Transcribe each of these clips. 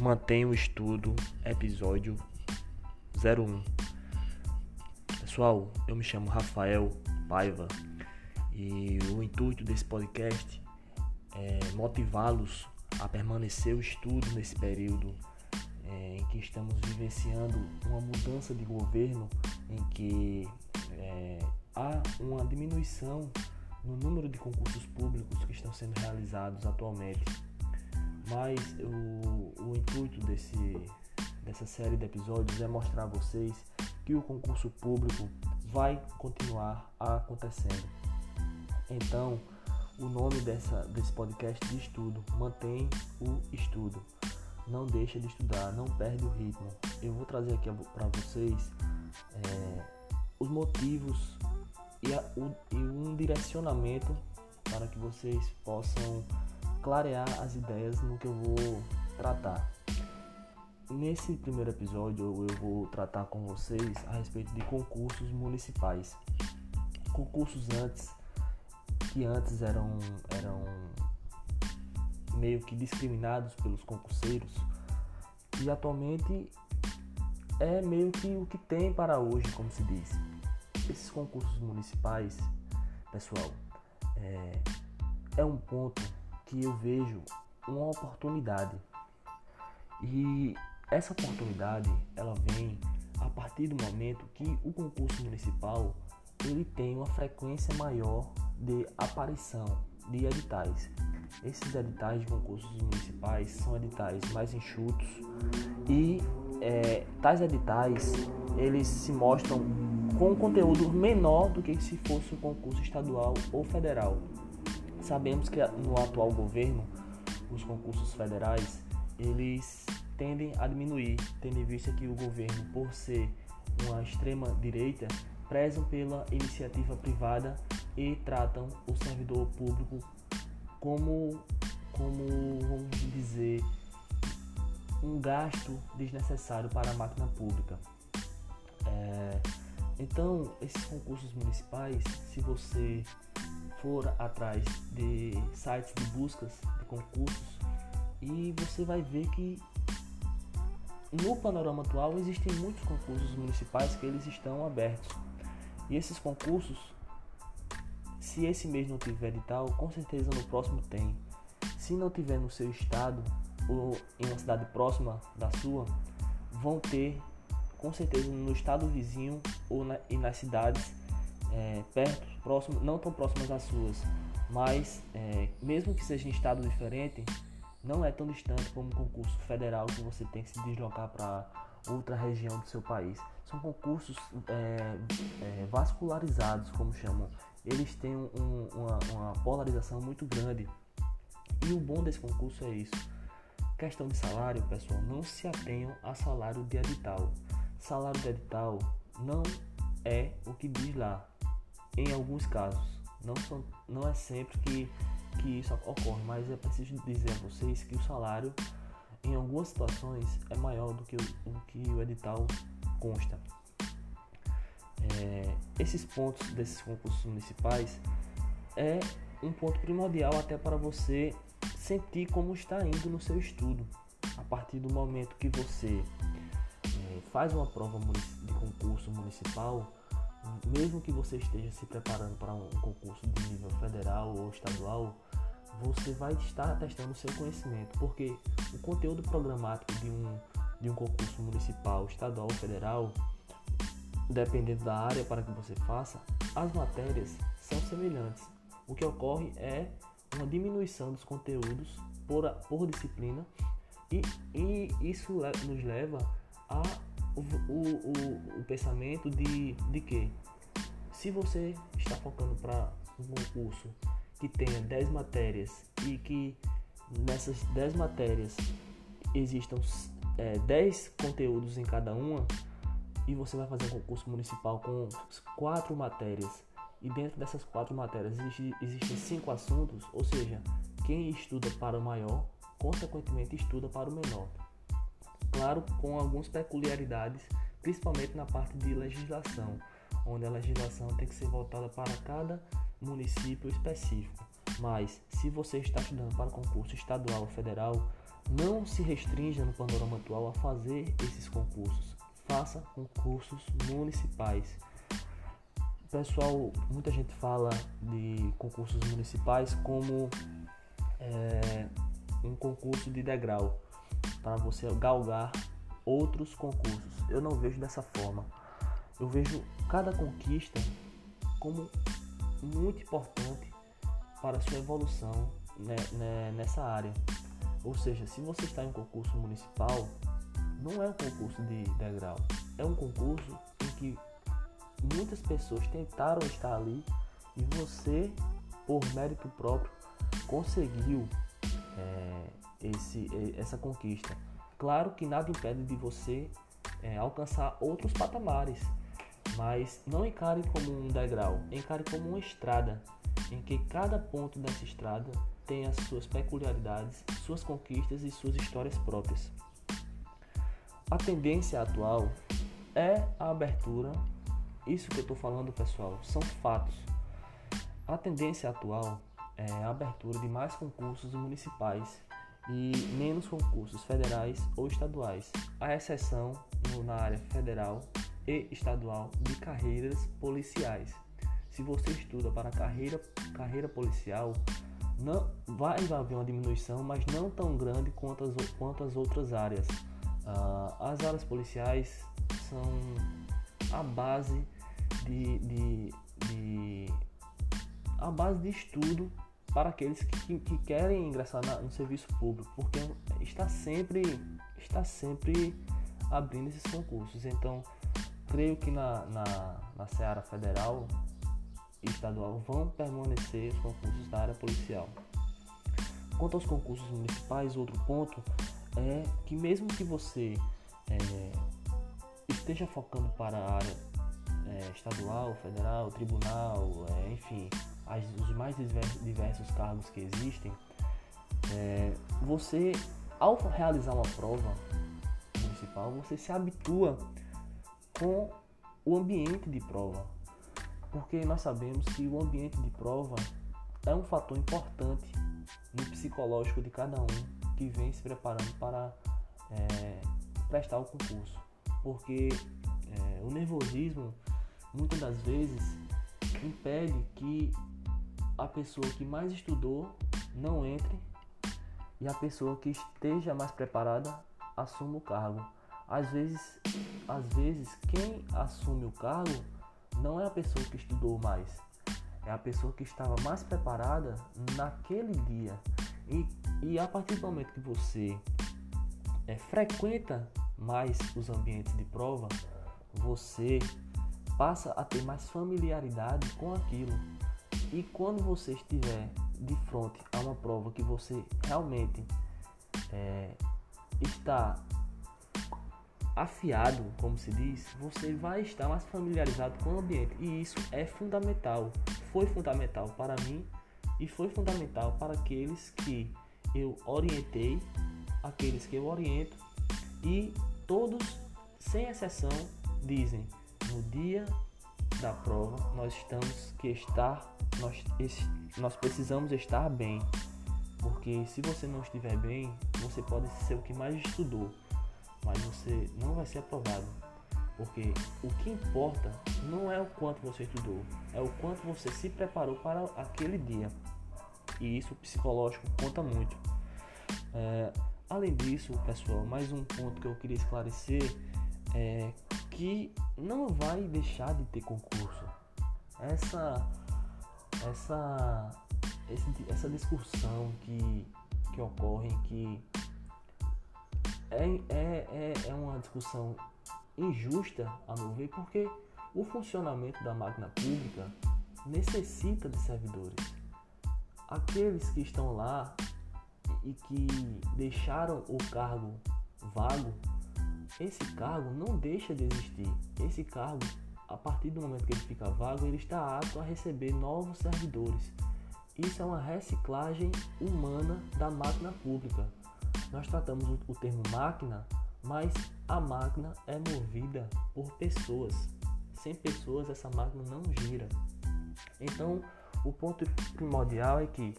Mantenha o estudo, episódio 01. Pessoal, eu me chamo Rafael Paiva e o intuito desse podcast é motivá-los a permanecer o estudo nesse período é, em que estamos vivenciando uma mudança de governo, em que é, há uma diminuição no número de concursos públicos que estão sendo realizados atualmente. Mas o, o intuito desse, dessa série de episódios é mostrar a vocês que o concurso público vai continuar acontecendo. Então, o nome dessa, desse podcast de estudo, mantém o estudo. Não deixa de estudar, não perde o ritmo. Eu vou trazer aqui para vocês é, os motivos e, a, o, e um direcionamento para que vocês possam clarear as ideias no que eu vou tratar. Nesse primeiro episódio eu vou tratar com vocês a respeito de concursos municipais. Concursos antes que antes eram eram meio que discriminados pelos concurseiros e atualmente é meio que o que tem para hoje, como se diz esses concursos municipais, pessoal, é, é um ponto que eu vejo uma oportunidade. E essa oportunidade, ela vem a partir do momento que o concurso municipal ele tem uma frequência maior de aparição de editais. Esses editais de concursos municipais são editais mais enxutos e é, tais editais eles se mostram com conteúdo menor do que se fosse um concurso estadual ou federal. Sabemos que no atual governo os concursos federais eles tendem a diminuir, tendo em vista que o governo, por ser uma extrema direita, prezam pela iniciativa privada e tratam o servidor público como, como vamos dizer, um gasto desnecessário para a máquina pública. É, então, esses concursos municipais, se você for atrás de sites de buscas de concursos, e você vai ver que no panorama atual existem muitos concursos municipais que eles estão abertos. E esses concursos, se esse mês não tiver edital, com certeza no próximo tem. Se não tiver no seu estado ou em uma cidade próxima da sua, vão ter com certeza no estado vizinho ou na, e nas cidades é, perto, próximo, não tão próximas das suas, mas é, mesmo que seja em estado diferente, não é tão distante como um concurso federal que você tem que se deslocar para outra região do seu país. São concursos é, é vascularizados, como chamam. Eles têm um, uma, uma polarização muito grande. E o bom desse concurso é isso. Questão de salário, pessoal, não se atenham a salário de edital. Salário de edital não é o que diz lá. Em alguns casos, não, são, não é sempre que, que isso ocorre, mas é preciso dizer a vocês que o salário, em algumas situações, é maior do que o, o que o edital consta. É, esses pontos desses concursos municipais é um ponto primordial até para você sentir como está indo no seu estudo. A partir do momento que você faz uma prova de concurso municipal, mesmo que você esteja se preparando para um concurso de nível federal ou estadual, você vai estar testando o seu conhecimento, porque o conteúdo programático de um, de um concurso municipal, estadual ou federal, dependendo da área para que você faça, as matérias são semelhantes. O que ocorre é uma diminuição dos conteúdos por, por disciplina e, e isso nos leva a o, o, o, pensamento de, de que se você está focando para um concurso que tenha 10 matérias e que nessas 10 matérias existam é, 10 conteúdos em cada uma e você vai fazer um concurso municipal com quatro matérias e dentro dessas quatro matérias existe, existem cinco assuntos, ou seja, quem estuda para o maior, consequentemente estuda para o menor claro, com algumas peculiaridades, principalmente na parte de legislação, onde a legislação tem que ser voltada para cada município específico. Mas se você está estudando para concurso estadual ou federal, não se restrinja no panorama atual a fazer esses concursos. Faça concursos municipais. Pessoal, muita gente fala de concursos municipais como é, um concurso de degrau para você galgar outros concursos. Eu não vejo dessa forma. Eu vejo cada conquista como muito importante para a sua evolução né, né, nessa área. Ou seja, se você está em um concurso municipal, não é um concurso de degrau, é um concurso em que muitas pessoas tentaram estar ali e você, por mérito próprio, conseguiu é, esse, essa conquista. Claro que nada impede de você é, alcançar outros patamares, mas não encare como um degrau, encare como uma estrada, em que cada ponto dessa estrada tem as suas peculiaridades, suas conquistas e suas histórias próprias. A tendência atual é a abertura, isso que eu estou falando, pessoal, são fatos. A tendência atual é a abertura de mais concursos municipais e menos concursos federais ou estaduais, a exceção na área federal e estadual de carreiras policiais. Se você estuda para carreira, carreira policial, não vai haver uma diminuição, mas não tão grande quanto as, quanto as outras áreas. Uh, as áreas policiais são a base de, de, de, a base de estudo para aqueles que, que querem ingressar na, no serviço público, porque está sempre está sempre abrindo esses concursos. Então, creio que na, na, na Seara Federal e estadual vão permanecer os concursos da área policial. Quanto aos concursos municipais, outro ponto é que mesmo que você é, esteja focando para a área é, estadual, federal, tribunal, é, enfim, as, os mais diversos, cargos que existem, é, você ao realizar uma prova municipal, você se habitua com o ambiente de prova. Porque nós sabemos que o ambiente de prova é um fator importante no psicológico de cada um que vem se preparando para é, prestar o concurso, porque é, o nervosismo muitas das vezes impede que a pessoa que mais estudou não entre e a pessoa que esteja mais preparada assuma o cargo. Às vezes, às vezes quem assume o cargo não é a pessoa que estudou mais, é a pessoa que estava mais preparada naquele dia. E, e a partir do momento que você é, frequenta mais os ambientes de prova, você passa a ter mais familiaridade com aquilo. E quando você estiver de frente a uma prova que você realmente é, está afiado, como se diz, você vai estar mais familiarizado com o ambiente e isso é fundamental. Foi fundamental para mim e foi fundamental para aqueles que eu orientei, aqueles que eu oriento e todos, sem exceção, dizem: no dia da prova nós estamos que estar, nós, nós precisamos estar bem, porque se você não estiver bem, você pode ser o que mais estudou mas você não vai ser aprovado. Porque o que importa não é o quanto você estudou, é o quanto você se preparou para aquele dia. E isso psicológico conta muito. É, além disso, pessoal, mais um ponto que eu queria esclarecer é que não vai deixar de ter concurso. Essa essa essa discussão que, que ocorre que é, é, é, é uma discussão injusta, a meu ver, porque o funcionamento da máquina pública necessita de servidores. Aqueles que estão lá e que deixaram o cargo vago, esse cargo não deixa de existir. Esse cargo, a partir do momento que ele fica vago, ele está apto a receber novos servidores. Isso é uma reciclagem humana da máquina pública. Nós tratamos o termo máquina, mas a máquina é movida por pessoas. Sem pessoas, essa máquina não gira. Então, o ponto primordial é que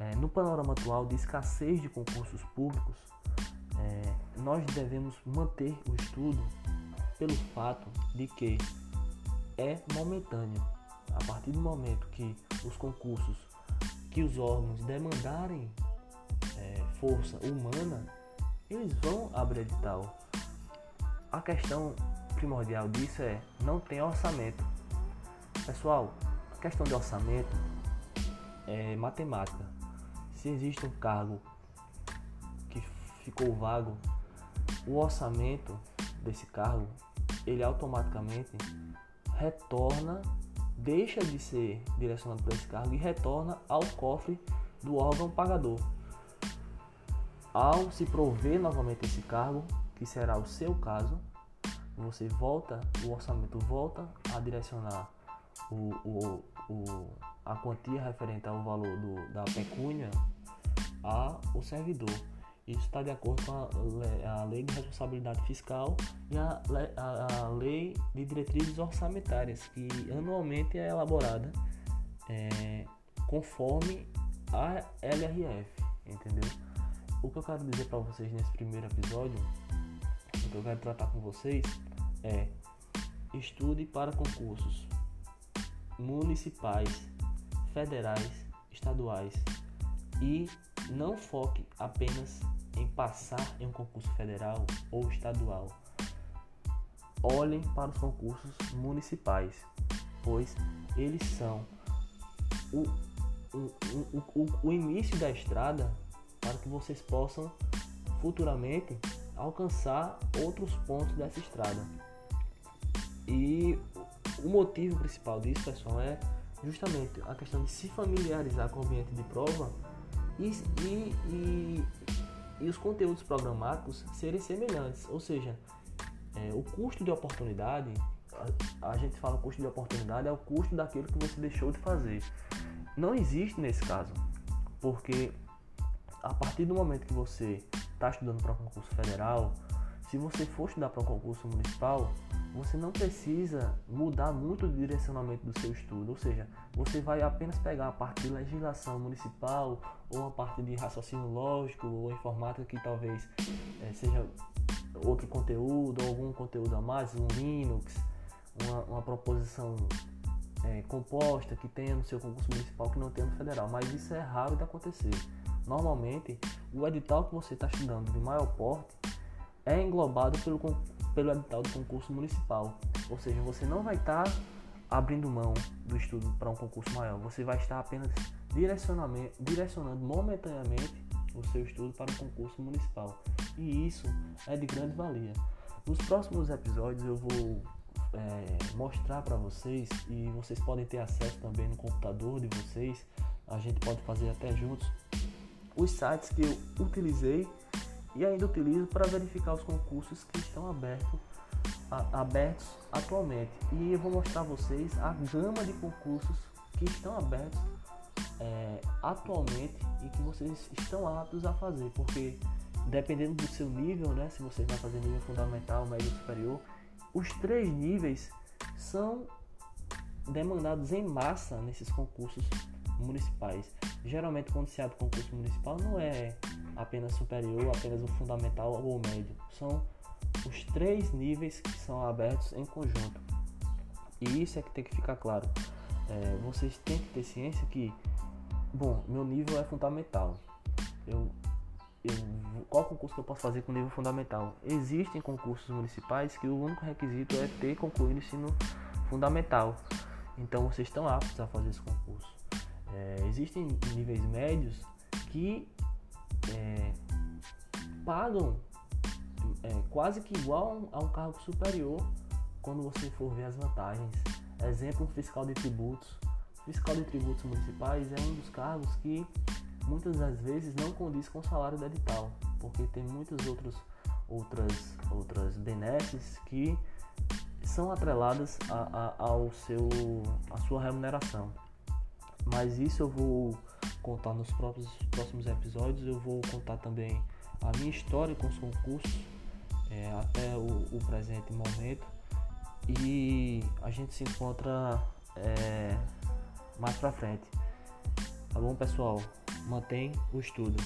É, no panorama atual de escassez de concursos públicos, é, nós devemos manter o estudo pelo fato de que é momentâneo. A partir do momento que os concursos, que os órgãos demandarem é, força humana, eles vão abrir edital. A questão primordial disso é não tem orçamento. Pessoal, a questão de orçamento é matemática. Se existe um cargo ficou vago, o orçamento desse cargo ele automaticamente retorna, deixa de ser direcionado para esse cargo e retorna ao cofre do órgão pagador. Ao se prover novamente esse cargo, que será o seu caso, você volta, o orçamento volta a direcionar o, o, o, a quantia referente ao valor do, da pecúnia ao servidor. Isso está de acordo com a, a, lei de responsabilidade fiscal e a, a, a, lei de diretrizes orçamentárias, que anualmente é elaborada é, conforme a LRF, entendeu? O que eu quero dizer para vocês nesse primeiro episódio, o que eu quero tratar com vocês é estude para concursos municipais, federais, estaduais e não foque apenas em passar em um concurso federal ou estadual. Olhem para os concursos municipais, pois eles são o, o, o, o início da estrada para que vocês possam futuramente alcançar outros pontos dessa estrada. E o motivo principal disso, pessoal, é justamente a questão de se familiarizar com o ambiente de prova e, e, e, e os conteúdos programáticos serem semelhantes. Ou seja, é, o custo de oportunidade, a, a, gente fala custo de oportunidade, é o custo daquilo que você deixou de fazer. Não existe nesse caso, porque a partir do momento que você está estudando para concurso federal, se você for estudar para um concurso municipal, você não precisa mudar muito o direcionamento do seu estudo, ou seja, você vai apenas pegar a parte de legislação municipal ou a parte de raciocínio lógico ou informática que talvez é, seja outro conteúdo ou algum conteúdo a mais, um Linux, uma, uma proposição é, composta que tenha no seu concurso municipal que não tenha no federal, mas isso é raro de acontecer. Normalmente, o edital que você está estudando de maior porte é englobado pelo, pelo edital do concurso municipal. Ou seja, você não vai estar tá abrindo mão do estudo para um concurso maior, você vai estar apenas direcionando momentaneamente o seu estudo para um concurso municipal. E isso é de grande valia. Nos próximos episódios eu vou é, mostrar para vocês e vocês podem ter acesso também no computador de vocês. A gente pode fazer até juntos os sites que eu utilizei e ainda utilizo para verificar os concursos que estão abertos, a, abertos atualmente. E eu vou mostrar a vocês a gama de concursos que estão abertos é, atualmente e que vocês estão aptos a fazer, porque dependendo do seu nível, né, se você vai fazer nível fundamental, médio superior, os três níveis são demandados em massa nesses concursos municipais. Geralmente quando se abre concurso municipal não é apenas superior, apenas o fundamental ou o médio. São os três níveis que são abertos em conjunto. E isso é que tem que ficar claro. É, vocês têm que ter ciência que, bom, meu nível é fundamental. Eu, eu, qual concurso que eu posso fazer com nível fundamental? Existem concursos municipais que o único requisito é ter concluído o ensino fundamental. Então vocês estão aptos a fazer esse concurso. É, existem níveis médios que é, pagam é, quase que igual a um cargo superior quando você for ver as vantagens. Exemplo, fiscal de tributos. Fiscal de tributos municipais é um dos cargos que muitas das vezes não condiz com o salário do edital, porque tem muitas outros, outras, outras benesses que são atreladas a, a, ao seu, a sua remuneração. Mas isso eu vou contar nos próprios, próximos episódios. Eu vou contar também a minha história com os concursos é, até o, o, presente momento. E a gente se encontra é, mais pra frente. Tá bom, pessoal? mantém o estudo.